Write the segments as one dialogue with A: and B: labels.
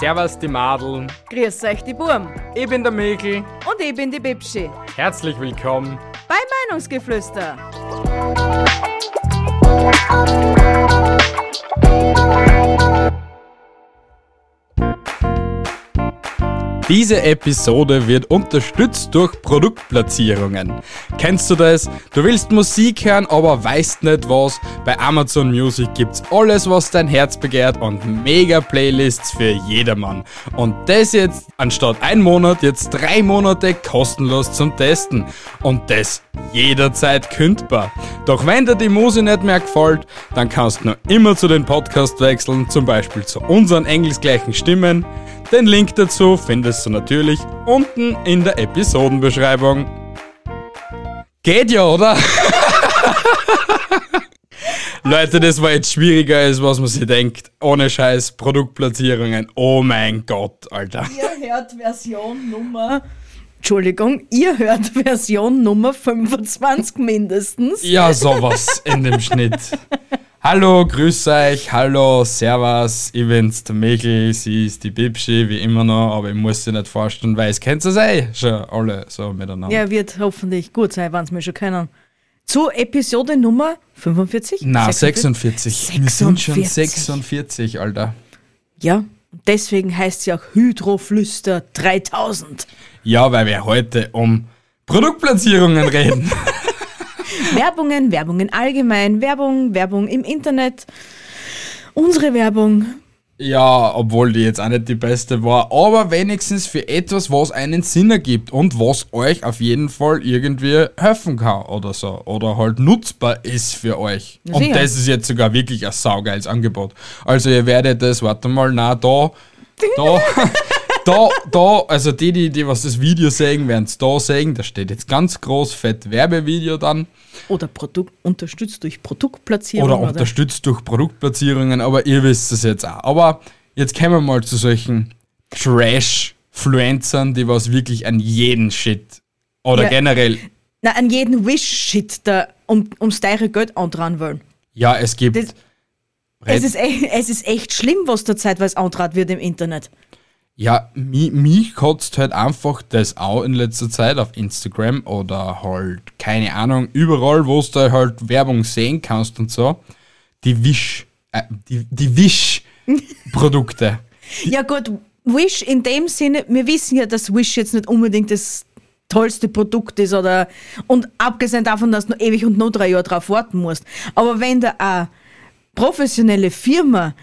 A: Servus die Madeln.
B: Grüß euch die Burm.
A: Ich bin der Mikl.
B: Und ich bin die Bibschi.
A: Herzlich willkommen
B: bei Meinungsgeflüster.
A: Diese Episode wird unterstützt durch Produktplatzierungen. Kennst du das? Du willst Musik hören, aber weißt nicht was? Bei Amazon Music gibt's alles, was dein Herz begehrt und mega Playlists für jedermann. Und das jetzt anstatt ein Monat jetzt drei Monate kostenlos zum Testen. Und das jederzeit kündbar. Doch wenn dir die Musik nicht mehr gefällt, dann kannst du noch immer zu den Podcast wechseln, zum Beispiel zu unseren engelsgleichen Stimmen. Den Link dazu findest du natürlich unten in der Episodenbeschreibung. Geht ja, oder? Leute, das war jetzt schwieriger, als was man sich denkt. Ohne Scheiß, Produktplatzierungen. Oh mein Gott, Alter.
B: Ihr hört Version Nummer. Entschuldigung, ihr hört Version Nummer 25 mindestens.
A: Ja, sowas in dem Schnitt. Hallo, grüß euch, hallo, servus, ich bin's der Mikl, sie ist die Bibschi, wie immer noch, aber ich muss sie nicht vorstellen, weil es kennt ihr eh schon alle so miteinander.
B: Ja, wird hoffentlich gut sein, wenn es mir schon kennen. Zu Episode Nummer 45?
A: Na, 46. 46. Wir sind schon 46, Alter.
B: Ja, deswegen heißt sie auch Hydroflüster 3000.
A: Ja, weil wir heute um Produktplatzierungen reden.
B: Werbungen, Werbungen allgemein, Werbung, Werbung im Internet, unsere Werbung.
A: Ja, obwohl die jetzt auch nicht die beste war, aber wenigstens für etwas, was einen Sinn ergibt und was euch auf jeden Fall irgendwie helfen kann oder so. Oder halt nutzbar ist für euch. Ja, und das ist jetzt sogar wirklich ein saugeiles Angebot. Also ihr werdet das, warte mal, na da, da. Da, da, also die, die, die was das Video sehen, werden es da sehen. Da steht jetzt ganz groß fett Werbevideo dann.
B: Oder Produkt, unterstützt durch Produktplatzierungen.
A: Oder, oder unterstützt durch Produktplatzierungen, aber ihr wisst es jetzt auch. Aber jetzt kommen wir mal zu solchen Trash-Fluencern, die was wirklich an jeden Shit oder ja. generell.
B: Na, an jeden Wish-Shit da um, ums teure Geld andran wollen.
A: Ja, es gibt. Das,
B: es, ist echt, es ist echt schlimm, was da zeitweise antrat wird im Internet.
A: Ja, mich, mich kotzt halt einfach das auch in letzter Zeit auf Instagram oder halt, keine Ahnung, überall, wo du halt Werbung sehen kannst und so. Die Wish, äh, die, die Wish-Produkte.
B: ja gut, Wish in dem Sinne, wir wissen ja, dass Wish jetzt nicht unbedingt das tollste Produkt ist oder und abgesehen davon, dass du noch ewig und noch drei Jahre drauf warten musst. Aber wenn da eine professionelle Firma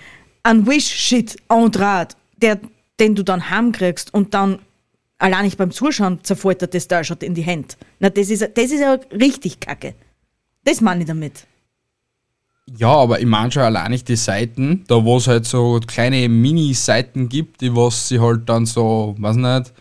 B: an Wish-Shit antrat, der den du dann heimkriegst und dann allein nicht beim Zuschauen zerfällt das da schon in die Hände. Na, das ist, das ist ja richtig kacke. Das meine ich damit.
A: Ja, aber ich meine schon allein nicht die Seiten, da wo es halt so kleine Mini-Seiten gibt, die was sie halt dann so, weiß nicht,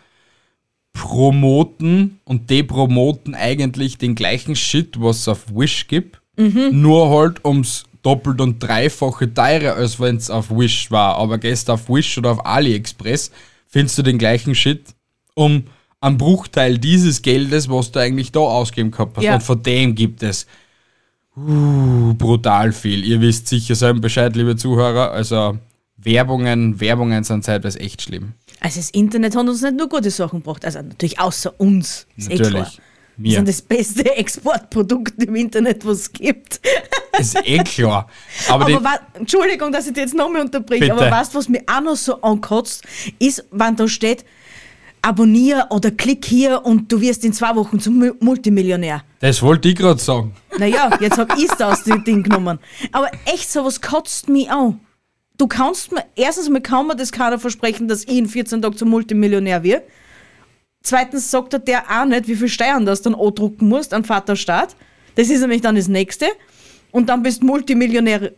A: promoten und die promoten eigentlich den gleichen Shit, was es auf Wish gibt, mhm. nur halt ums doppelt und dreifache teurer, als wenn es auf Wish war. Aber gehst auf Wish oder auf AliExpress, findest du den gleichen Shit um einen Bruchteil dieses Geldes, was du eigentlich da ausgeben gehabt hast. Ja. Und von dem gibt es uh, brutal viel. Ihr wisst sicher selber Bescheid, liebe Zuhörer. Also Werbungen, Werbungen sind zeitweise echt schlimm.
B: Also das Internet hat uns nicht nur gute Sachen gebracht, also natürlich außer uns.
A: Ist eh
B: Wir sind das beste Exportprodukt im Internet, was es gibt.
A: Ist eh klar.
B: Aber, aber wa- Entschuldigung, dass ich dich jetzt nochmal unterbreche, aber weißt du, was mir auch noch so ankotzt, ist, wenn da steht, abonnier oder klick hier und du wirst in zwei Wochen zum Multimillionär.
A: Das wollte ich gerade sagen.
B: Naja, jetzt hab ich es aus dem Ding genommen. Aber echt, sowas kotzt mich an. Du kannst mir, erstens mal kann mir das keiner versprechen, dass ich in 14 Tagen zum Multimillionär werde. Zweitens sagt er der auch nicht, wie viel Steuern das dann andrucken musst an Vaterstaat. Das ist nämlich dann das Nächste. Und dann bist du Multimillionär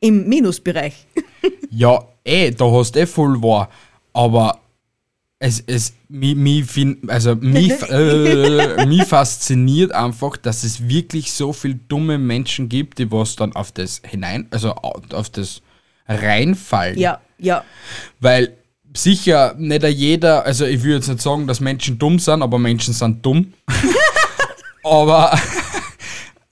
B: im Minusbereich.
A: ja, eh, da hast du eh voll wahr. Aber es, es, mich, mich, also mich, äh, mich fasziniert einfach, dass es wirklich so viele dumme Menschen gibt, die was dann auf das hinein, also auf das reinfallen.
B: Ja, ja.
A: Weil sicher nicht jeder, also ich würde jetzt nicht sagen, dass Menschen dumm sind, aber Menschen sind dumm. aber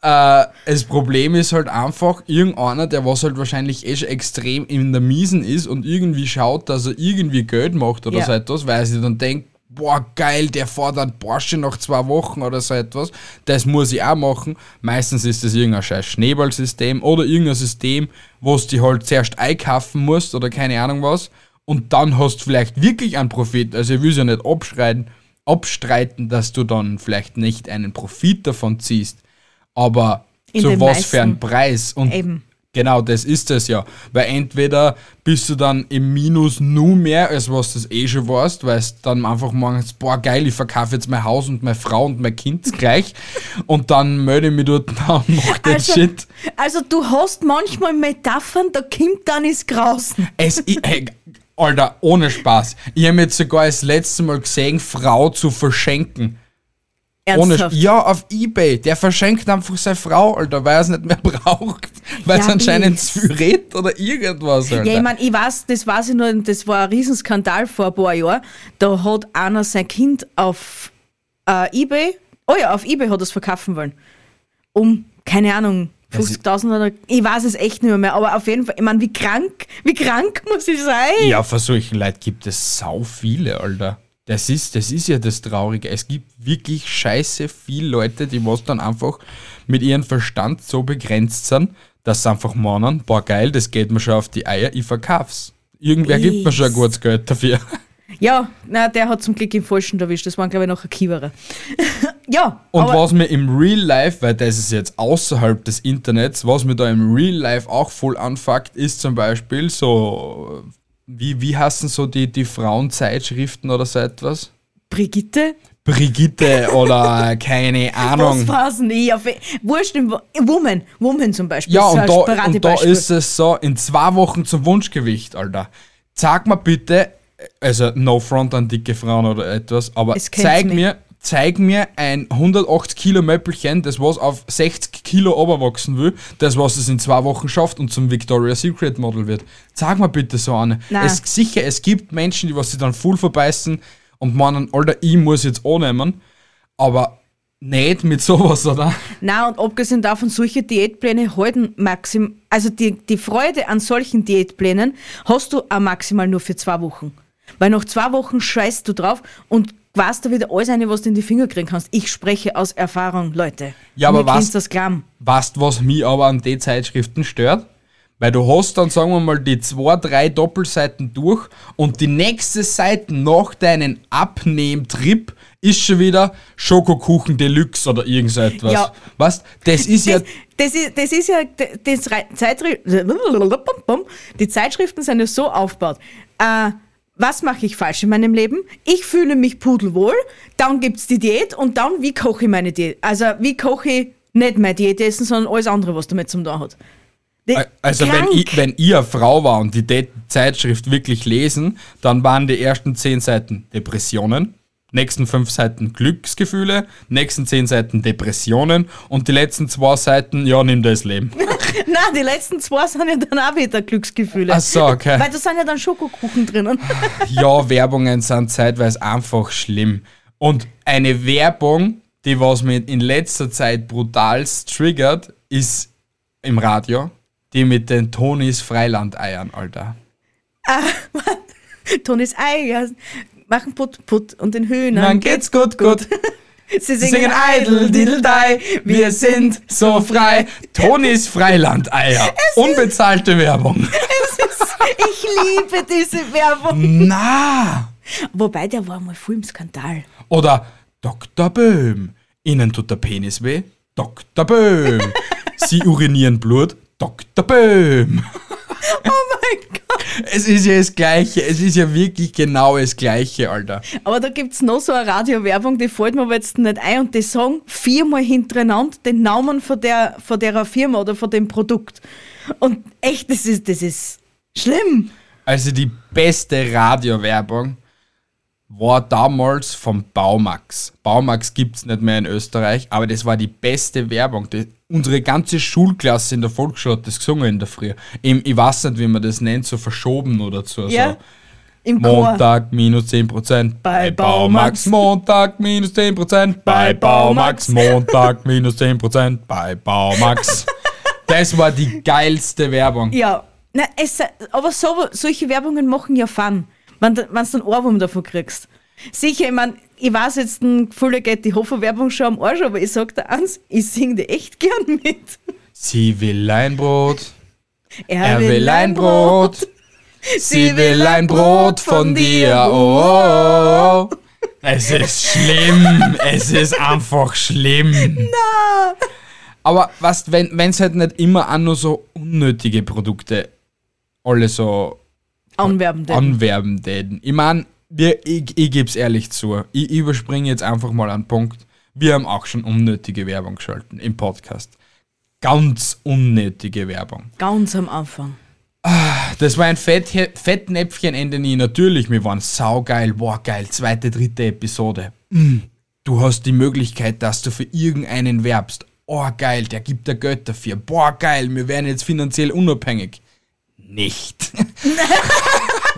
A: Äh, das Problem ist halt einfach, irgendeiner, der was halt wahrscheinlich eh schon extrem in der Miesen ist und irgendwie schaut, dass er irgendwie Geld macht oder
B: Ja.
A: so etwas, weil er sich dann denkt, boah, geil, der fährt einen Porsche nach zwei Wochen oder so etwas, das muss ich auch machen. Meistens ist das irgendein scheiß Schneeballsystem oder irgendein System, wo du die halt zuerst einkaufen musst oder keine Ahnung was und dann hast du vielleicht wirklich einen Profit. Also ich will es ja nicht abschreiten, abstreiten, dass du dann vielleicht nicht einen Profit davon ziehst, aber
B: In
A: zu was für einen. Preis und
B: Eben.
A: Genau, das ist es ja. Weil entweder bist du dann im Minus nur mehr, als was du das eh schon warst, weil es dann einfach meinst, boah geil, ich verkaufe jetzt mein Haus und meine Frau und mein Kind gleich und dann melde ich mich dort und mach den
B: Also,
A: Shit.
B: also du hast manchmal Metaphern, da kommt dann ins Grausen.
A: Es, i- hey, Alter, ohne Spaß. Ich habe jetzt sogar das letzte Mal gesehen, Frau zu verschenken. Ohne,
B: Ernsthaft.
A: ja, auf Ebay. Der verschenkt einfach seine Frau, Alter, weil er es nicht mehr braucht. Weil
B: Ja,
A: es anscheinend zu viel redet oder irgendwas, Alter.
B: Ja, ich meine, ich weiß, das weiß ich nur, das war ein Riesenskandal vor ein paar Jahren. Da hat einer sein Kind auf äh, Ebay, oh ja, auf Ebay hat er es verkaufen wollen. Um, keine Ahnung, 50.000 oder, ich weiß es echt nicht mehr, aber auf jeden Fall, ich meine, wie krank, wie krank muss ich sein?
A: Ja, für solchen Leute gibt es sau viele, Alter. Das ist, das ist ja das Traurige. Es gibt wirklich scheiße viele Leute, die was dann einfach mit ihrem Verstand so begrenzt sind, dass sie einfach meinen, boah geil, das geht mir schon auf die Eier, ich verkauf's. Irgendwer gibt mir schon ein gutes Geld dafür.
B: Ja, na, der hat zum Glück im Falschen erwischt, das waren, glaube ich, noch ein Kiewerer. ja,
A: Und was mir im Real Life, weil das ist jetzt außerhalb des Internets, was mir da im Real Life auch voll anfuckt, ist zum Beispiel so, wie, wie heißen so die, die Frauenzeitschriften oder so etwas?
B: Brigitte,
A: Brigitte oder keine
B: was
A: Ahnung.
B: war's nicht? Auf, wurscht, im, Woman, Woman zum Beispiel.
A: Ja, und da, und da ist es so, in zwei Wochen zum Wunschgewicht, Alter. Sag mir bitte, also no front an dicke Frauen oder etwas, aber zeig
B: mich.
A: mir, zeig mir ein 180 Kilo Möppelchen, das was auf 60 Kilo oberwachsen will, das was es in zwei Wochen schafft und zum Victoria's Secret Model wird. Sag mir bitte so eine.
B: Nein.
A: Es, sicher, es gibt Menschen, die was sich dann voll verbeißen und meinen, Alter, ich muss jetzt annehmen, aber nicht mit sowas, oder?
B: Na und abgesehen davon, solche Diätpläne halten maxim, also die, die Freude an solchen Diätplänen hast du auch maximal nur für zwei Wochen. Weil nach zwei Wochen scheißt du drauf und weißt da wieder alles eine, was du in die Finger kriegen kannst. Ich spreche aus Erfahrung, Leute.
A: Ja, aber was-
B: das Klamm.
A: Weißt was mich aber an den Zeitschriften stört? Weil du hast dann, sagen wir mal, die zwei, drei Doppelseiten durch und die nächste Seite nach deinem Abnehmtrip ist schon wieder Schokokuchen Deluxe oder irgend so etwas.
B: Ja.
A: Weißt das ist ja.
B: Das, ist, das ist ja, das Zeitschri die Zeitschriften sind ja so aufgebaut. Äh, was mache ich falsch in meinem Leben? Ich fühle mich pudelwohl, dann gibt's die Diät und dann, wie koche ich meine Diät? Also, wie koche ich nicht meine Diät essen, sondern alles andere, was damit zum tun hat. Die-
A: Also wenn ich, wenn ich eine Frau war und die De Zeitschrift wirklich lesen, dann waren die ersten zehn Seiten Depressionen, nächsten fünf Seiten Glücksgefühle, nächsten zehn Seiten Depressionen und die letzten zwei Seiten, ja, nimm das Leben.
B: Nein, die letzten zwei sind ja dann auch wieder Glücksgefühle.
A: Ach so, okay.
B: Weil da sind ja dann Schokokuchen drinnen.
A: ja, Werbungen sind zeitweise einfach schlimm. Und eine Werbung, die was mich in letzter Zeit brutal triggert, ist im Radio, die mit den Tonis Freilandeiern, Alter.
B: Tonis Eier machen Put Put und den Hühnern
A: Dann geht's gut, gut.
B: Sie
A: Sie singen Idle, Diddle Die, wir sind so frei. Tonis Freilandeier. Unbezahlte Werbung.
B: Ich liebe diese Werbung.
A: Na!
B: Wobei, der war mal voll im Skandal.
A: Oder Dr. Böhm. Ihnen tut der Penis weh? Dr. Böhm. Sie urinieren Blut? Dr. Böhm.
B: Oh mein Gott.
A: Es ist ja das Gleiche. Es ist ja wirklich genau das Gleiche, Alter.
B: Aber da gibt's noch so eine Radiowerbung, die fällt mir aber jetzt nicht ein und die sagen viermal hintereinander den Namen von der, von der Firma oder von dem Produkt. Und echt, das ist, das ist schlimm.
A: Also die beste Radiowerbung war damals vom Baumax. Baumax gibt es nicht mehr in Österreich, aber das war die beste Werbung. Die, unsere ganze Schulklasse in der Volksschule hat das gesungen in der Früh. Im, ich weiß nicht, wie man das nennt, so verschoben oder so.
B: Ja.
A: so.
B: Im Chor.
A: Montag minus 10%.
B: Bei
A: Baumax. Montag minus 10%. Bei
B: Bei
A: Baumax. Montag minus 10%. Bei Baumax. Das war die geilste Werbung.
B: Ja, na, es, aber so, solche Werbungen machen ja Fun, wenn, du- einen Ohrwurm davon kriegst. Sicher, ich mein, ich weiß jetzt, ein Gefühl geht die Hofer-Werbung schon am Arsch, aber ich sag dir eins, ich sing die echt gern mit.
A: Sie will ein Brot.
B: Er,
A: Er will ein Brot. Sie will ein Brot von dir. Oh, oh, oh. Es ist schlimm. Es ist einfach schlimm. Aber was, wenn es halt nicht immer auch nur so unnötige Produkte alle so
B: Anwerbende.
A: anwerben täten. Ich meine, wir, ich, ich gebe es ehrlich zu. Ich überspringe jetzt einfach mal einen Punkt. Wir haben auch schon unnötige Werbung geschalten im Podcast. Ganz unnötige Werbung.
B: Ganz am Anfang.
A: Das war ein Fett, Fettnäpfchenende nie. Natürlich, wir waren saugeil. Boah, geil. Zweite, dritte Episode. Mm, Du hast die Möglichkeit, dass du für irgendeinen werbst. Oh, geil, der gibt dir Geld dafür. Boah, geil, wir werden jetzt finanziell unabhängig. Nicht.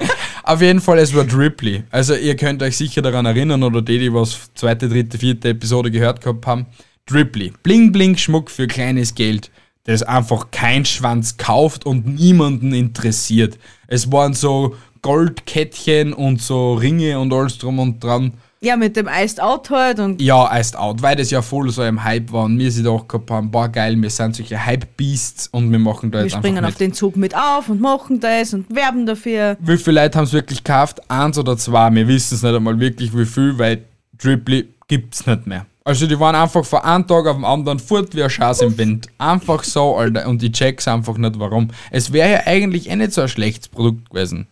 A: Auf jeden Fall, es war Dripply. Also, ihr könnt euch sicher daran erinnern, oder die, die was zweite, dritte, vierte Episode gehört gehabt haben. Dripply. Bling, bling, Schmuck für kleines Geld, das einfach kein Schwanz kauft und niemanden interessiert. Es waren so Goldkettchen und so Ringe und alles drum und dran.
B: Ja, mit dem Iced Out halt und
A: Ja, Iced Out, weil das ja voll so im Hype war und wir sie doch gehabt haben, boah geil, wir sind solche Hype-Beasts und wir machen da
B: wir
A: jetzt
B: springen
A: einfach
B: auf
A: mit.
B: den Zug mit auf und machen das und werben dafür.
A: Wie viele Leute haben es wirklich gekauft? Eins oder zwei, wir wissen es nicht einmal wirklich wie viel, weil Dribbly gibt's nicht mehr. Also die waren einfach von einem Tag auf den anderen fort wie ein Schaß im Wind. Einfach so, Alter, und ich check's einfach nicht warum. Es wäre ja eigentlich eh nicht so ein schlechtes Produkt gewesen.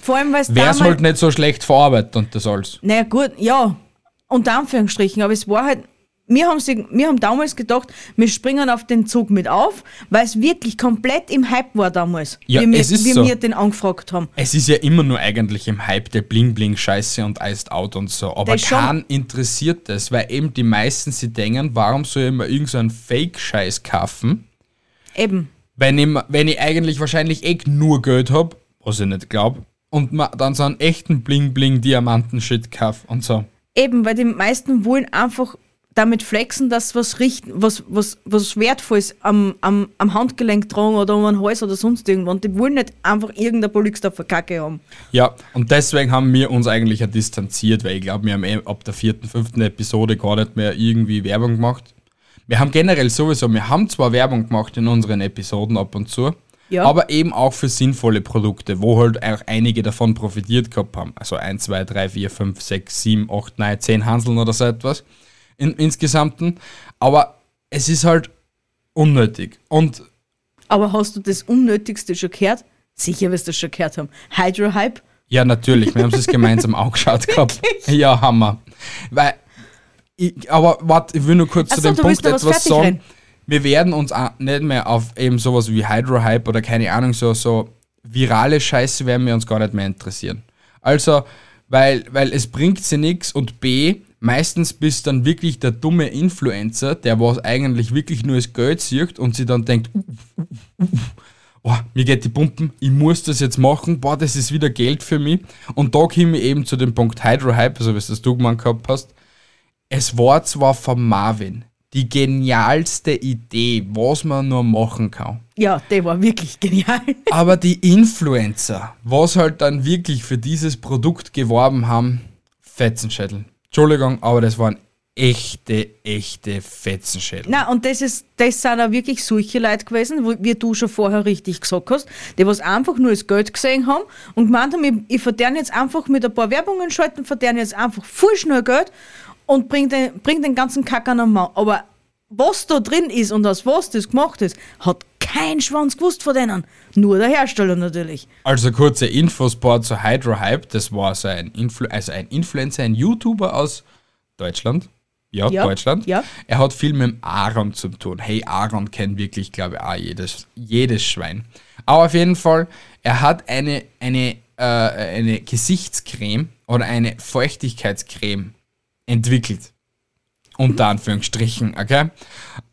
B: Vor allem, weil es
A: Wär's
B: damals...
A: halt nicht so schlecht verarbeitet und das alles.
B: Naja, gut, ja, unter Anführungsstrichen, aber es war halt, wir haben, sie, wir haben damals gedacht, wir springen auf den Zug mit auf, weil es wirklich komplett im Hype war damals,
A: Ja,
B: wie, wir,
A: es ist
B: wie
A: so.
B: wir den angefragt haben.
A: Es ist ja immer nur eigentlich im Hype der Bling-Bling-Scheiße und Iced Out und so. Aber
B: Das
A: keinen interessiert das, weil eben die meisten sich denken, warum soll ich mir irgendeinen Fake-Scheiß kaufen,
B: Eben.
A: wenn ich, wenn ich eigentlich wahrscheinlich eh nur Geld hab, was ich nicht glaube, und ma- dann so einen echten Bling-Bling-Diamanten-Shit kauf und so.
B: Eben, weil die meisten wollen einfach damit flexen, dass was richt, was, was, was Wertvolles am, am, am Handgelenk tragen oder um den Hals oder sonst irgendwo. Und die wollen nicht einfach irgendein Polyester Kacke haben.
A: Ja, und deswegen haben wir uns eigentlich ja distanziert, weil ich glaube, wir haben eh ab der vierten, fünften Episode gar nicht mehr irgendwie Werbung gemacht. Wir haben generell sowieso, wir haben zwar Werbung gemacht in unseren Episoden ab und zu,
B: Ja.
A: aber eben auch für sinnvolle Produkte, wo halt auch einige davon profitiert gehabt haben. Also 1, 2, 3, 4, 5, 6, 7, 8, 9, 10 Hanseln oder so etwas in, insgesamten. Aber es ist halt unnötig. Und
B: Aber hast du das Unnötigste schon gehört? Sicher wirst du das schon gehört haben. Hydro Hype?
A: Ja, natürlich. Wir haben es gemeinsam angeschaut gehabt. Ja, Hammer. Weil, ich, aber warte, ich will nur kurz
B: Ach
A: zu
B: so,
A: dem Punkt etwas sagen.
B: reden.
A: Wir werden uns nicht mehr auf eben sowas wie Hydro-Hype oder keine Ahnung, so, so virale Scheiße werden wir uns gar nicht mehr interessieren. Also, weil, weil es bringt sie nichts und B, meistens bist dann wirklich der dumme Influencer, der was eigentlich wirklich nur das Geld sieht und sie dann denkt, oh, mir geht die Pumpen, ich muss das jetzt machen, boah, das ist wieder Geld für mich. Und da komme ich eben zu dem Punkt Hydro-Hype, also was das du gemeint gehabt hast. Es war zwar von Marvin die genialste Idee, was man nur machen kann.
B: Ja, der war wirklich genial.
A: Aber die Influencer, was halt dann wirklich für dieses Produkt geworben haben, Fetzenschädel. Entschuldigung, aber das waren echte, echte Fetzenschädel.
B: Na und das ist, das sind auch wirklich solche Leute gewesen, wo, wie du schon vorher richtig gesagt hast, die was einfach nur das Geld gesehen haben und gemeint haben, ich, ich verdiene jetzt einfach mit ein paar Werbungen schalten, verdiene jetzt einfach voll schnell Geld und bring den, bring den ganzen Kack an den Mann. Aber was da drin ist und aus was das gemacht ist, hat kein Schwanz gewusst von denen. Nur der Hersteller natürlich.
A: Also kurze Infosport zu Hydro Hype, das war so ein, Influ also ein Influencer, ein YouTuber aus Deutschland. Ja,
B: Ja,
A: Deutschland.
B: ja.
A: Er hat viel mit dem Aaron zu tun. Hey, Aaron kennt wirklich, glaube ich, auch jedes, jedes Schwein. Aber auf jeden Fall, er hat eine, eine, äh, eine Gesichtscreme oder eine Feuchtigkeitscreme entwickelt. Unter Anführungsstrichen, okay?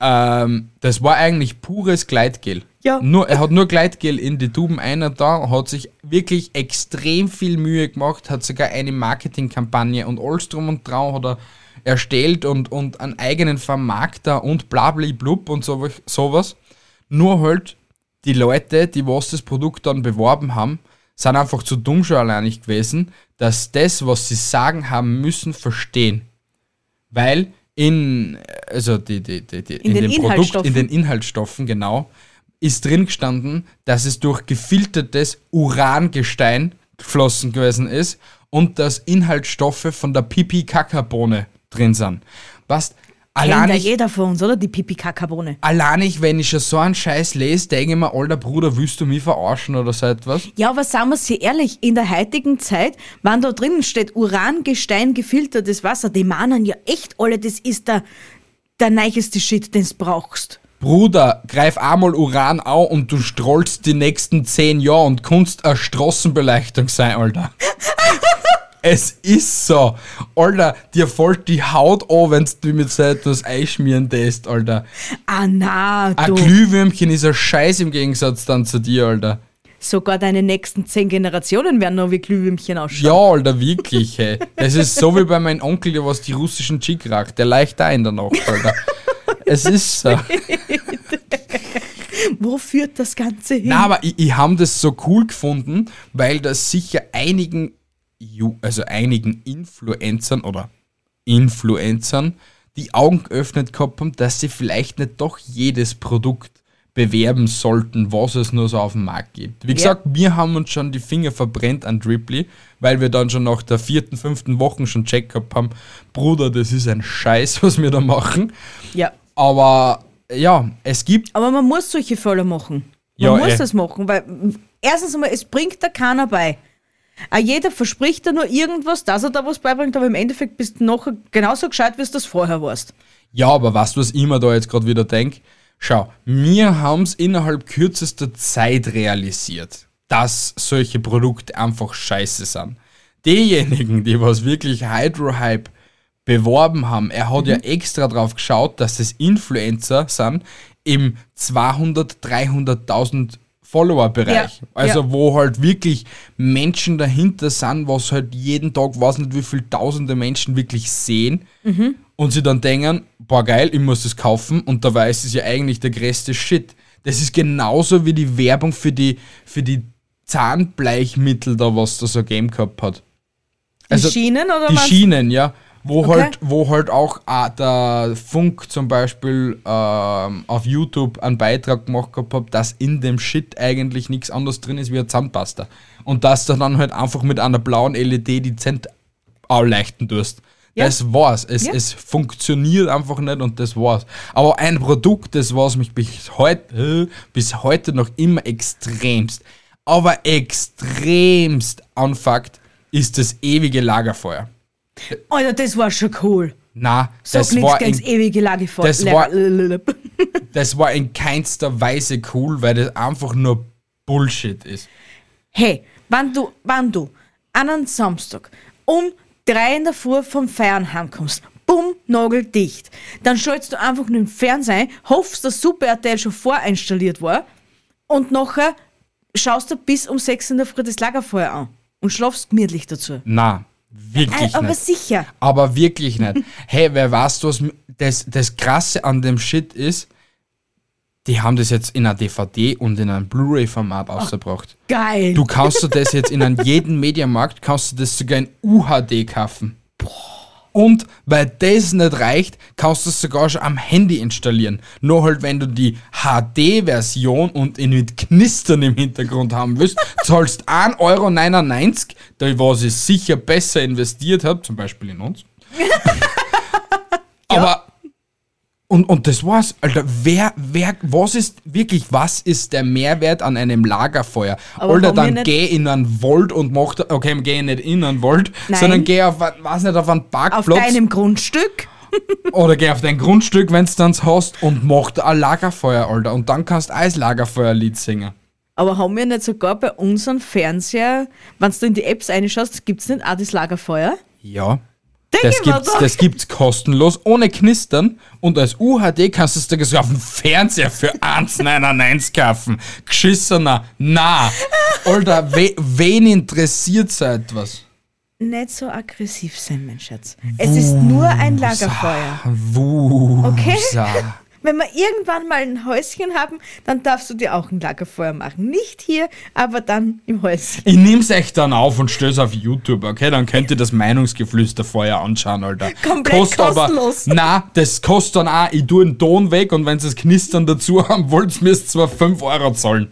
A: Ähm, das war eigentlich pures Gleitgel.
B: Ja.
A: Nur, er hat nur Gleitgel in die Tuben einer da, hat sich wirklich extrem viel Mühe gemacht, hat sogar eine Marketingkampagne und alles drum und dran hat er erstellt und, und einen eigenen Vermarkter und blabli-blub und so, sowas. Nur halt die Leute, die was das Produkt dann beworben haben, sind einfach zu dumm schon allein nicht gewesen, dass das, was sie sagen haben müssen, verstehen. Weil in, also die, die, die, die
B: In den
A: dem Produkt, in
B: Inhaltsstoffen.
A: den Inhaltsstoffen, genau, ist drin gestanden, dass es durch gefiltertes Urangestein geflossen gewesen ist und dass Inhaltsstoffe von der Pipi-Kakabohne drin sind. Was allein
B: ja
A: ich,
B: jeder von uns, oder? Die Pipi-Kakabohne.
A: allein ich, wenn ich so einen Scheiß lese, denke ich mir, alter Bruder, willst du mich verarschen oder so etwas?
B: Ja, aber sagen wir sie ehrlich, in der heutigen Zeit, wenn da drinnen steht Urangestein gefiltertes Wasser, die meinen ja echt alle, das ist der, der neueste Shit, den du brauchst.
A: Bruder, greif einmal Uran an und du strollst die nächsten zehn Jahre und kannst eine Straßenbeleuchtung sein, Alter. es ist so. Alter, dir fällt die Haut an, wenn du mit so etwas einschmieren lässt, Alter.
B: Ah na,
A: Ein
B: du.
A: Glühwürmchen ist ein Scheiß im Gegensatz dann zu dir, Alter.
B: Sogar deine nächsten zehn Generationen werden noch wie Glühwürmchen ausschauen.
A: Ja, Alter, wirklich, hey. Das ist so wie bei meinem Onkel, der was die russischen Chick ragt. Der leicht da in der Nacht, Alter. Es ist so.
B: Wo führt das Ganze hin?
A: Na, aber ich, ich habe das so cool gefunden, weil das sicher einigen, also einigen Influencern oder Influencern die Augen geöffnet gehabt haben, dass sie vielleicht nicht doch jedes Produkt bewerben sollten, was es nur so auf dem Markt gibt. Wie gesagt, wir haben uns schon die Finger verbrennt an Dribbly, weil wir dann schon nach der vierten, fünften Woche schon Check gehabt haben, Bruder, das ist ein Scheiß, was wir da machen.
B: Ja.
A: Aber ja, es gibt
B: Aber man muss solche Fälle machen. Man
A: Ja,
B: muss
A: eh.
B: das machen, weil erstens einmal, es bringt da keiner bei. Auch jeder verspricht da nur irgendwas, dass er da was beibringt, aber im Endeffekt bist du nachher genauso gescheit, wie du das vorher warst.
A: Ja, aber weißt du, was ich mir da jetzt gerade wieder denke? Schau, wir haben es innerhalb kürzester Zeit realisiert, dass solche Produkte einfach scheiße sind. Diejenigen, die was wirklich Hydro-Hype beworben haben, er hat ja extra drauf geschaut, dass es Influencer sind im 200, 300.000 Follower-Bereich.
B: Ja,
A: Also
B: ja.
A: wo halt wirklich Menschen dahinter sind, was halt jeden Tag, weiß nicht wie viele tausende Menschen wirklich sehen und sie dann denken, boah geil, ich muss das kaufen und dabei ist es ja eigentlich der größte Shit. Das ist genauso wie die Werbung für die, für die Zahnbleichmittel da, was da so Game gehabt hat.
B: Die Schienen oder
A: Die
B: was?
A: Schienen, ja. Wo,
B: Okay.
A: halt, wo halt auch äh, der Funk zum Beispiel ähm, auf YouTube einen Beitrag gemacht gehabt hat, dass in dem Shit eigentlich nichts anderes drin ist wie ein Zahnpasta. Und dass du dann halt einfach mit einer blauen LED die Zent leuchten tust.
B: Ja.
A: Das war's. Es,
B: Ja.
A: es funktioniert einfach nicht und das war's. Aber ein Produkt, das was mich bis heute, bis heute noch immer extremst, aber extremst anfuckt, ist das ewige Lagerfeuer.
B: Alter, das war schon cool.
A: Na, das war, in,
B: ewige Lagerfeuer.
A: das war- das war in keinster Weise cool, weil das einfach nur Bullshit ist.
B: Hey, wenn du, wenn du an einem Samstag um drei in der Früh vom Feiern heimkommst, bumm, nageldicht, dann schaltest du einfach nur den Fernseher, ein, hoffst, dass Super RTL schon vorinstalliert war und nachher schaust du bis um sechs in der Früh das Lagerfeuer an und schlafst gemütlich dazu.
A: Na, wirklich
B: Äh, aber
A: nicht.
B: sicher.
A: Aber wirklich nicht. Hey, wer weiß, was das, das Krasse an dem Shit ist? Die haben das jetzt in einer DVD und in einem Blu-ray-Format ausgebracht.
B: Geil.
A: Du kannst du das jetzt in einem jeden Mediamarkt, kannst du das sogar in UHD kaufen. Und weil das nicht reicht, kannst du es sogar schon am Handy installieren. Nur halt, wenn du die HD-Version und in mit Knistern im Hintergrund haben willst, zahlst 1,99 Euro, da was ich sicher besser investiert habe, zum Beispiel in uns. Und, und das war's, Alter. Wer, wer, was ist wirklich, was ist der Mehrwert an einem Lagerfeuer?
B: Aber
A: Alter, dann geh in einen Wald und mach, okay, geh nicht in einen Wald,
B: Nein.
A: sondern geh auf, ein- weiß nicht, auf einen
B: Auf
A: Parkplatz
B: deinem Grundstück?
A: oder geh auf dein Grundstück, wenn's dann hast und mach da ein Lagerfeuer, Alter. Und dann kannst du als Lagerfeuerlied singen.
B: Aber haben wir nicht sogar bei unserem Fernseher, wenn du in die Apps reinschaust, gibt es nicht auch das Lagerfeuer?
A: Ja. Das gibt's,
B: da.
A: das gibt's kostenlos, ohne Knistern. Und als UHD kannst du es dir sogar auf dem Fernseher für 1,99 kaufen. Geschissener, na. Alter, we, wen interessiert so etwas?
B: Nicht so aggressiv sein, mein Schatz. Es ist nur ein Lagerfeuer.
A: Wusa.
B: Okay. Wenn wir irgendwann mal ein Häuschen haben, dann darfst du dir auch ein Lagerfeuer machen. Nicht hier, aber dann im Häuschen.
A: Ich nehm's echt dann auf und stöß auf YouTube, okay? Dann könnt ihr das Meinungsgeflüsterfeuer anschauen, Alter.
B: Komplett kostenlos.
A: Aber, na, das kostet dann auch, ich tue den Ton weg und wenn ihr das Knistern dazu haben wollt, ihr zwar 5 Euro zahlen.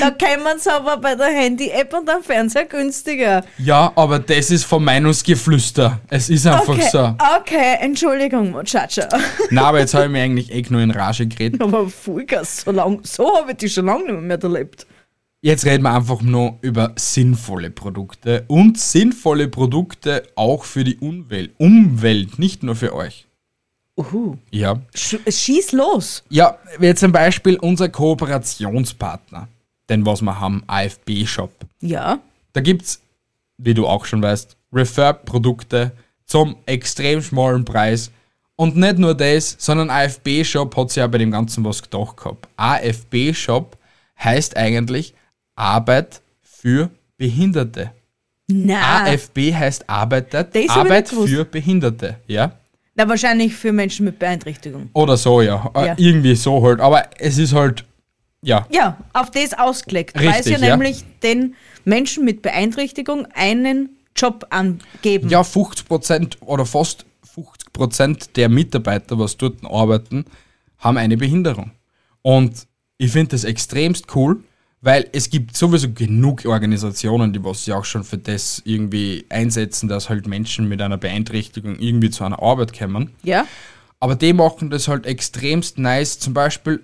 B: Da kann man es aber bei der Handy-App und am Fernseher günstiger.
A: Ja, aber das ist vom Meinungsgeflüster. Es ist einfach
B: Okay,
A: so.
B: okay, Entschuldigung, Muchacha.
A: Na, aber jetzt habe ich mir eigentlich eh nur in Rage geredet.
B: Aber Vollgas, so, lang, so habe ich die schon lange nicht mehr erlebt.
A: Jetzt reden wir einfach nur über sinnvolle Produkte und sinnvolle Produkte auch für die Umwelt. Umwelt, nicht nur für euch.
B: Uhu.
A: Ja.
B: Sch schieß los.
A: Ja, wie zum Beispiel unser Kooperationspartner, den was wir haben, AFB Shop.
B: Ja.
A: Da gibt's, wie du auch schon weißt, Refurb-Produkte zum extrem schmalen Preis. Und nicht nur das, sondern AFB Shop hat sich ja bei dem Ganzen was gedacht gehabt. AFB Shop heißt eigentlich Arbeit für Behinderte.
B: Na,
A: AFB heißt Arbeitet, Arbeit für Behinderte, ja?
B: na, wahrscheinlich für Menschen mit Beeinträchtigung.
A: Oder so, ja.
B: Ja.
A: Irgendwie so halt. Aber es ist halt, ja,
B: Ja, auf das ausgelegt, weil sie
A: Richtig, ja.
B: nämlich den Menschen mit Beeinträchtigung einen Job angeben.
A: Ja, 50% oder fast 50% der Mitarbeiter, was dort arbeiten, haben eine Behinderung. Und ich finde das extremst cool, weil es gibt sowieso genug Organisationen, die was sich auch schon für das irgendwie einsetzen, dass halt Menschen mit einer Beeinträchtigung irgendwie zu einer Arbeit kommen.
B: Ja?
A: Aber die machen das halt extremst nice. Zum Beispiel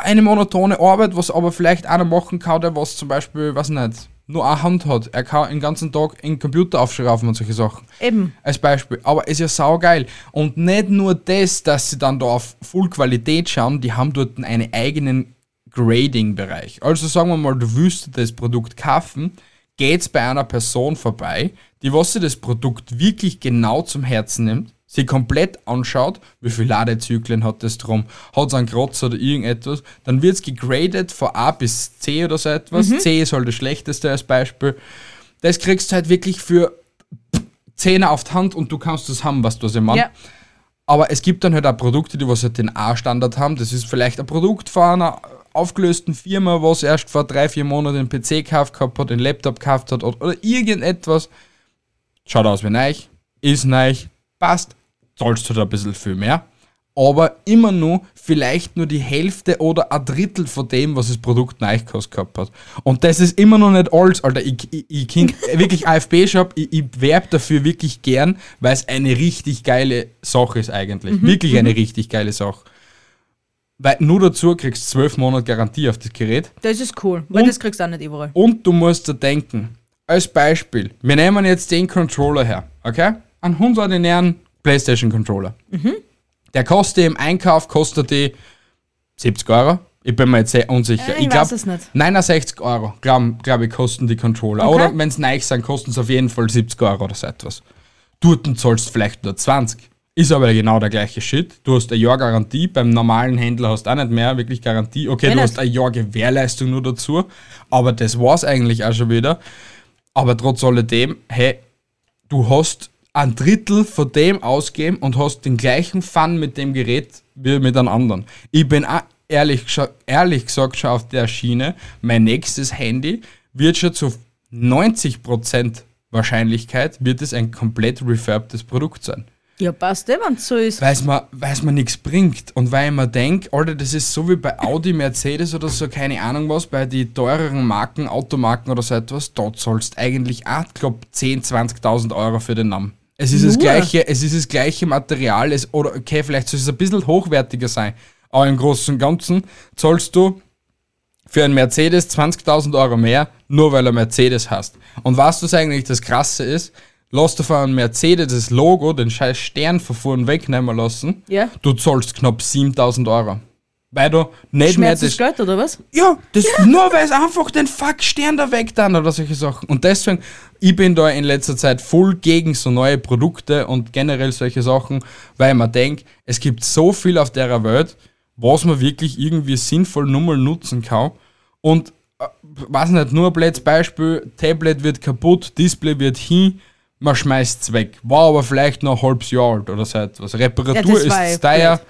A: eine monotone Arbeit, was aber vielleicht einer machen kann, der was zum Beispiel, was nicht, nur eine Hand hat. Er kann den ganzen Tag in den Computer aufschrauben und solche Sachen.
B: Eben.
A: Als Beispiel. Aber ist ja saugeil. Und nicht nur das, dass sie dann da auf Full Qualität schauen, die haben dort einen eigenen Grading-Bereich. Also sagen wir mal, du willst das Produkt kaufen, geht's bei einer Person vorbei, die was sich das Produkt wirklich genau zum Herzen nimmt, sie komplett anschaut, wie viele Ladezyklen hat das drum, hat es einen Kratzer oder irgendetwas, dann wird's gegradet von A bis C oder so etwas. C ist halt das schlechteste als Beispiel. Das kriegst du halt wirklich für Zähne auf die Hand und du kannst das haben, was du sie machst.
B: Ja.
A: Aber es gibt dann halt auch Produkte, die was halt den A-Standard haben. Das ist vielleicht ein Produkt von einer aufgelösten Firma, was erst vor drei, vier Monaten einen PC gekauft gehabt hat, einen Laptop gekauft hat oder, oder irgendetwas. Schaut aus wie neu, ist neu, passt, zahlst du da ein bisschen viel mehr. Aber immer nur vielleicht nur die Hälfte oder ein Drittel von dem, was das Produkt neu gehabt hat. Und das ist immer noch nicht alles, Alter. Ich, ich, ich kenn wirklich AFB-Shop, ich, ich werbe dafür wirklich gern, weil es eine richtig geile Sache ist eigentlich. Wirklich eine richtig geile Sache. Weil nur dazu kriegst du zwölf Monate Garantie auf das Gerät.
B: Das ist cool, weil
A: Und-
B: das kriegst du auch nicht überall.
A: Und du musst da denken, als Beispiel, wir nehmen jetzt den Controller her, okay? Einen hundordinären PlayStation Controller. Der kostet im Einkauf, kostet die 70 Euro. Ich bin mir jetzt sehr unsicher.
B: Äh, ich es nicht.
A: 69 Euro, glaube glaub ich, kosten die Controller.
B: Okay.
A: Oder wenn es neu sind, kosten es auf jeden Fall 70 Euro oder so etwas. Dort zahlst du vielleicht nur 20. Ist aber genau der gleiche Shit. Du hast ein Jahr Garantie, beim normalen Händler hast du auch nicht mehr wirklich Garantie. Okay,
B: Ja,
A: du hast ein Jahr Gewährleistung nur dazu, aber das war's eigentlich auch schon wieder. Aber trotz alledem, hey, du hast ein Drittel von dem ausgeben und hast den gleichen Fun mit dem Gerät wie mit einem anderen. Ich bin auch ehrlich, ehrlich gesagt schon auf der Schiene. Mein nächstes Handy wird schon zu 90% Wahrscheinlichkeit wird es ein komplett refurbtes Produkt sein.
B: Ja, passt eh, wenn es so ist.
A: Weil es mir, weil's mir nichts bringt. Und weil ich mir denke, Alter, das ist so wie bei Audi, Mercedes oder so, keine Ahnung was, bei die teureren Marken, Automarken oder so etwas, dort zahlst eigentlich auch, glaub 10.000, 20.000 Euro für den Namen. Es ist das gleiche, es ist das gleiche Material, es, oder okay, vielleicht soll es ein bisschen hochwertiger sein, aber im Großen und Ganzen zahlst du für einen Mercedes 20.000 Euro mehr, nur weil er Mercedes hast. Und was das eigentlich das Krasse ist, lass du von einem Mercedes das Logo, den scheiß Stern vorn wegnehmen lassen,
B: Ja.
A: du zahlst knapp 7.000 Euro. Weil du nicht mehr das.
B: Geld oder was?
A: Ja, das nur weil es einfach den Fuck Stern da weg dann oder solche Sachen. Und deswegen, ich bin da in letzter Zeit voll gegen so neue Produkte und generell solche Sachen, weil man denkt, es gibt so viel auf der Welt, was man wirklich irgendwie sinnvoll nur mal nutzen kann. Und äh, weiß nicht, nur ein blödes Beispiel, Tablet wird kaputt, Display wird hin, man schmeißt es weg. War aber vielleicht noch ein halbes Jahr alt oder so etwas. Reparatur
B: Ja,
A: ist
B: ja
A: teuer,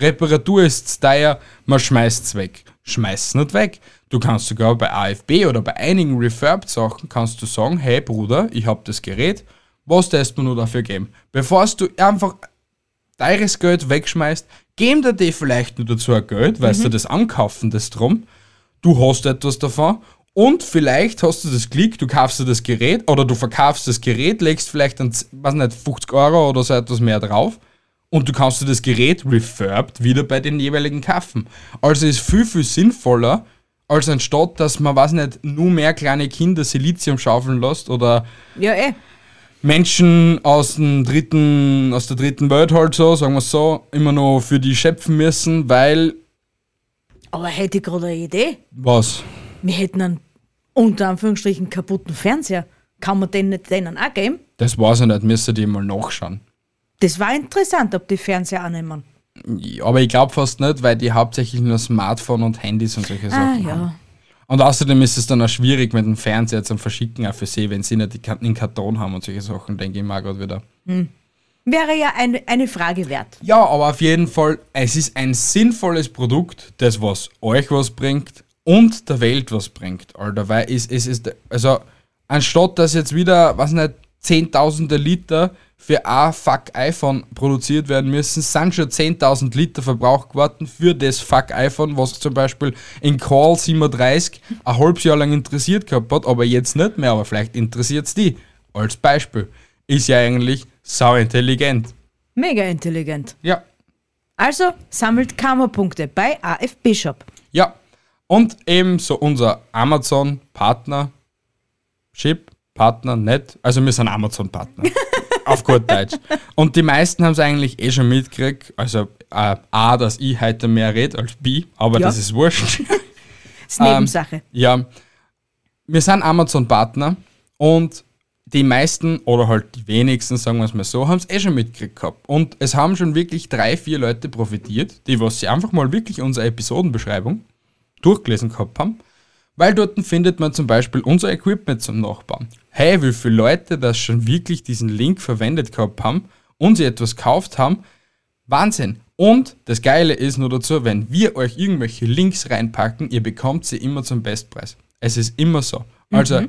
A: Reparatur ist teuer, man schmeißt es weg. Schmeißt es nicht weg. Du kannst sogar bei AFB oder bei einigen Refurbed-Sachen kannst du sagen, hey Bruder, ich habe das Gerät, was lässt man nur dafür geben? Bevor du einfach teures Geld wegschmeißt, geben dir die vielleicht nur dazu ein Geld, weil du das ankaufen, das drum. Du hast etwas davon und vielleicht hast du das Glück, du kaufst dir das Gerät oder du verkaufst das Gerät, legst vielleicht dann, weiß nicht, 50 Euro oder so etwas mehr drauf und du kannst dir das Gerät refurbed wieder bei den jeweiligen kaufen. Also ist viel, viel sinnvoller, als anstatt, dass man, weiß nicht, nur mehr kleine Kinder Silizium schaufeln lässt oder
B: Ja, eh.
A: Menschen aus, dem dritten, aus der dritten Welt halt so, sagen wir so, immer noch für die schöpfen müssen, weil,
B: Aber hätte ich gerade eine Idee.
A: was?
B: Wir hätten einen unter Anführungsstrichen kaputten Fernseher. Kann man den nicht denen auch geben?
A: Das weiß ich nicht, müsste die mal nachschauen.
B: Das war interessant, ob die Fernseher annehmen.
A: Ja, Aber ich glaube fast nicht, weil die hauptsächlich nur Smartphone und Handys und solche
B: Ah,
A: Sachen haben.
B: ja.
A: Und außerdem ist es dann auch schwierig mit dem Fernseher zum Verschicken auch für sie, wenn sie nicht in Karton haben und solche Sachen, denke ich mal gerade wieder.
B: Wäre ja eine, eine Frage wert.
A: Ja, aber auf jeden Fall, es ist ein sinnvolles Produkt, das was euch was bringt und der Welt was bringt, Alter. Weil es, es ist, also anstatt dass jetzt wieder, was nicht, zehntausende Liter für ein Fuck iPhone produziert werden müssen, sind schon 10.000 Liter verbraucht geworden für das Fuck iPhone, was zum Beispiel in Call 37 ein halbes Jahr lang interessiert gehabt hat, aber jetzt nicht mehr, aber vielleicht interessiert es die. Als Beispiel. Ist ja eigentlich sau intelligent.
B: Mega intelligent.
A: Ja.
B: Also sammelt Karma-Punkte bei AFB Shop.
A: Ja, und eben so unser Amazon-Partner, Chip, Partner, nicht, also wir sind Amazon-Partner. auf gut Deutsch. Und die meisten haben es eigentlich eh schon mitgekriegt, also äh, A, dass ich heute mehr rede als B, aber
B: Ja.
A: das ist wurscht.
B: Das ist Nebensache.
A: ja, wir sind Amazon-Partner und die meisten oder halt die wenigsten, sagen wir es mal so, haben es eh schon mitgekriegt gehabt. Und es haben schon wirklich drei, vier Leute profitiert, die was sie einfach mal wirklich unsere Episodenbeschreibung durchgelesen gehabt haben, weil dort findet man zum Beispiel unser Equipment zum Nachbauen. Hey, wie viele Leute das schon wirklich diesen Link verwendet gehabt haben und sie etwas gekauft haben, Wahnsinn. Und das Geile ist nur dazu, wenn wir euch irgendwelche Links reinpacken, ihr bekommt sie immer zum Bestpreis. Es ist immer so. Also,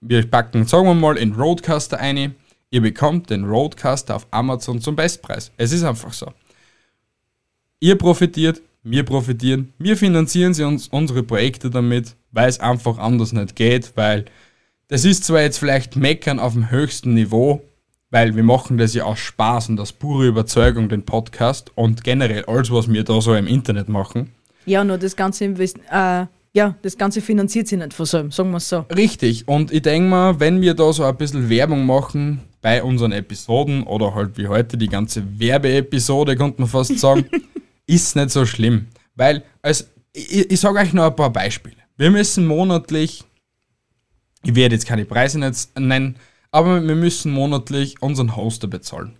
A: wir packen, sagen wir mal, in Roadcaster eine, ihr bekommt den Roadcaster auf Amazon zum Bestpreis. Es ist einfach so. Ihr profitiert, wir profitieren, wir finanzieren sie uns unsere Projekte damit, weil es einfach anders nicht geht, weil das ist zwar jetzt vielleicht meckern auf dem höchsten Niveau, weil wir machen das ja aus Spaß und aus purer Überzeugung, den Podcast und generell alles, was wir da so im Internet machen.
B: Ja, nur das Ganze, invest- äh, ja, das Ganze finanziert sich nicht von selber, sagen wir es so.
A: Richtig, und ich denke mal, wenn wir da so ein bisschen Werbung machen bei unseren Episoden oder halt wie heute die ganze Werbeepisode, könnte man fast sagen, ist nicht so schlimm. Weil, also, ich, ich sage euch noch ein paar Beispiele. Wir müssen monatlich, ich werde jetzt keine Preise nennen, aber wir müssen monatlich unseren Hoster bezahlen.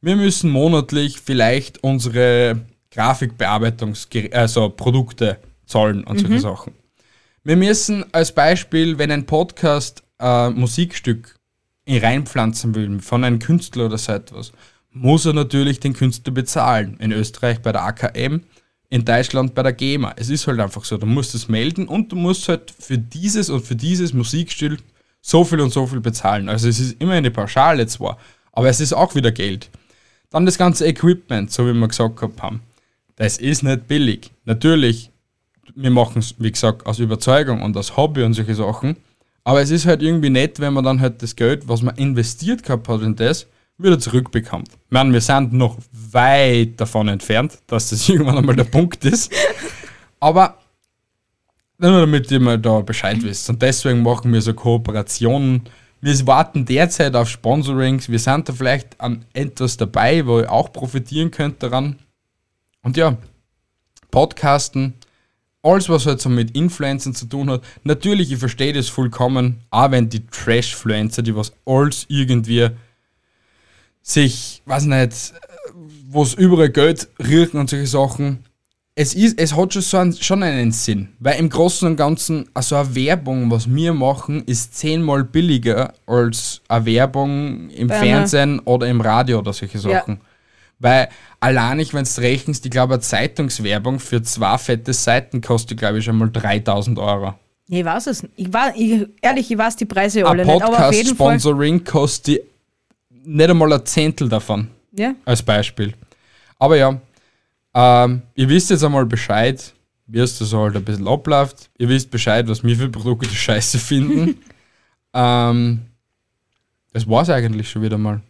A: Wir müssen monatlich vielleicht unsere Grafikbearbeitungs- also Produkte zahlen und solche Sachen. Wir müssen als Beispiel, wenn ein Podcast ein Musikstück in- reinpflanzen will, von einem Künstler oder so etwas, muss er natürlich den Künstler bezahlen. In Österreich bei der AKM, in Deutschland bei der GEMA. Es ist halt einfach so, du musst es melden und du musst halt für dieses und für dieses Musikstück so viel und so viel bezahlen. Also es ist immer eine Pauschale zwar, aber es ist auch wieder Geld. Dann das ganze Equipment, so wie wir gesagt haben. Das ist nicht billig. Natürlich, wir machen es, wie gesagt, aus Überzeugung und aus Hobby und solche Sachen. Aber es ist halt irgendwie nett, wenn man dann halt das Geld, was man investiert gehabt hat in das, wieder zurückbekommt. Ich meine, wir sind noch weit davon entfernt, dass das irgendwann einmal der Punkt ist. Aber nur damit ihr mal da Bescheid wisst. Und deswegen machen wir so Kooperationen. Wir warten derzeit auf Sponsorings. Wir sind da vielleicht an etwas dabei, wo ihr auch profitieren könnt daran. Und ja, Podcasten, alles, was halt so mit Influencern zu tun hat. Natürlich, ich verstehe das vollkommen, auch wenn die Trash-Fluencer, die was alles irgendwie sich, weiß nicht, wo es überall Geld riechen und solche Sachen. Es, ist, es hat schon, so einen, schon einen Sinn, weil im Großen und Ganzen, also eine Werbung, was wir machen, ist zehnmal billiger als eine Werbung im
B: Bei einer-
A: Fernsehen oder im Radio oder solche
B: Ja.
A: Sachen. Weil allein nicht, wenn du rechnest, ich glaube, eine Zeitungswerbung für zwei fette Seiten kostet, glaube ich, schon mal 3000 Euro.
B: Ich weiß es nicht. Ich war, ich, ehrlich, ich weiß die Preise alle
A: Ein
B: nicht.
A: Podcast-Sponsoring kostet nicht einmal ein Zehntel davon,
B: Ja,
A: als Beispiel. Aber ja, ähm, ihr wisst jetzt einmal Bescheid, wie es das halt ein bisschen abläuft. Ihr wisst Bescheid, was wir für Produkte scheiße finden. ähm, das war's eigentlich schon wieder mal.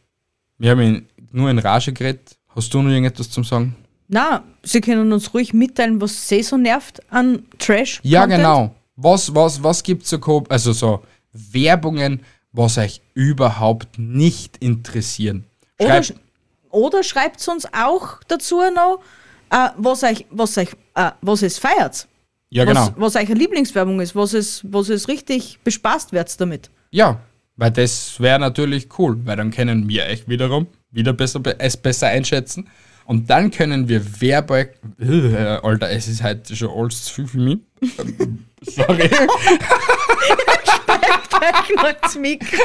A: Wir haben ihn nur in Rage geredet. Hast du noch irgendetwas zum Sagen?
B: na, sie können uns ruhig mitteilen, was sie so nervt an Trash.
A: Ja,
B: Content.
A: genau. Was, was, was gibt es so, also so Werbungen, was euch überhaupt nicht interessieren?
B: Oder,
A: Schreibt,
B: sch- oder schreibt uns auch dazu noch, äh, was euch, was euch, äh, was es feiert.
A: ja, genau.
B: Was, was eure Lieblingswerbung ist, was es, was es richtig bespaßt wird damit.
A: Ja, weil das wäre natürlich cool, weil dann können wir euch wiederum wieder besser, es besser einschätzen. Und dann können wir Werbung. Äh, Alter, es ist heute schon alles zu viel für mich. Sorry.
B: Knallt's Mikro.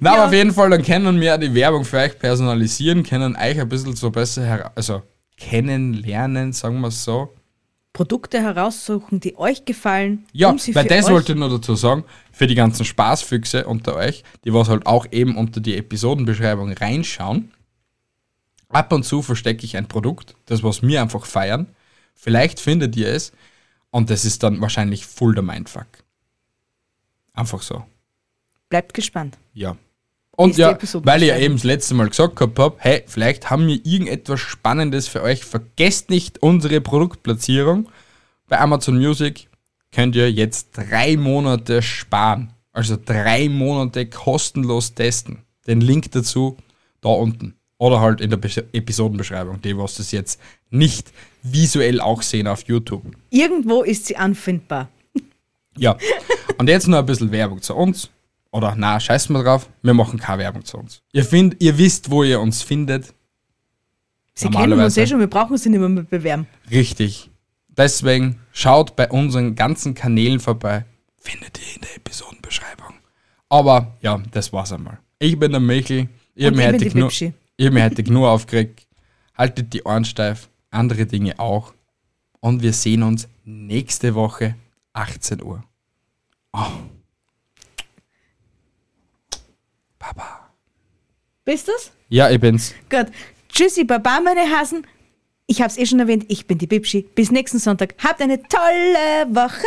A: Na, aber
B: Ja.
A: auf jeden Fall, dann können wir die Werbung für euch personalisieren, können euch ein bisschen so besser also kennenlernen, sagen wir es so.
B: Produkte heraussuchen, die euch gefallen.
A: Ja,
B: um sie
A: weil das wollte ich nur dazu sagen, für die ganzen Spaßfüchse unter euch, die was halt auch eben unter die Episodenbeschreibung reinschauen. Ab und zu verstecke ich ein Produkt, das was wir einfach feiern. Vielleicht findet ihr es und das ist dann wahrscheinlich full der Mindfuck. Einfach so.
B: Bleibt gespannt.
A: Ja. Und ja, weil ich ja eben das letzte Mal gesagt gehabt habe, hey, vielleicht haben wir irgendetwas Spannendes für euch. Vergesst nicht unsere Produktplatzierung. Bei Amazon Music könnt ihr jetzt drei Monate sparen. Also drei Monate kostenlos testen. Den Link dazu da unten. Oder halt in der Be- Episodenbeschreibung, die was das jetzt nicht visuell auch sehen auf YouTube.
B: Irgendwo ist sie anfindbar.
A: Ja. Und jetzt noch ein bisschen Werbung zu uns. Oder na, scheiß mal drauf, wir machen keine Werbung zu uns. Ihr, find, ihr wisst, wo ihr uns findet.
B: Sie kennen uns eh schon, wir brauchen sie nicht mehr mit bewerben.
A: Richtig. Deswegen schaut bei unseren ganzen Kanälen vorbei. Findet ihr in der Episodenbeschreibung. Aber ja, das war's einmal. Ich bin der Michel. Ich mir,
B: Bibschi.
A: ich genug aufgeregt. Haltet die Ohren steif. Andere Dinge auch. Und wir sehen uns nächste Woche 18 Uhr. Oh. Papa.
B: Bist du's?
A: Ja, ich bin's.
B: Gut. Tschüssi, Baba, meine Hasen. Ich hab's eh schon erwähnt, ich bin die Bibschi. Bis nächsten Sonntag. Habt eine tolle Woche.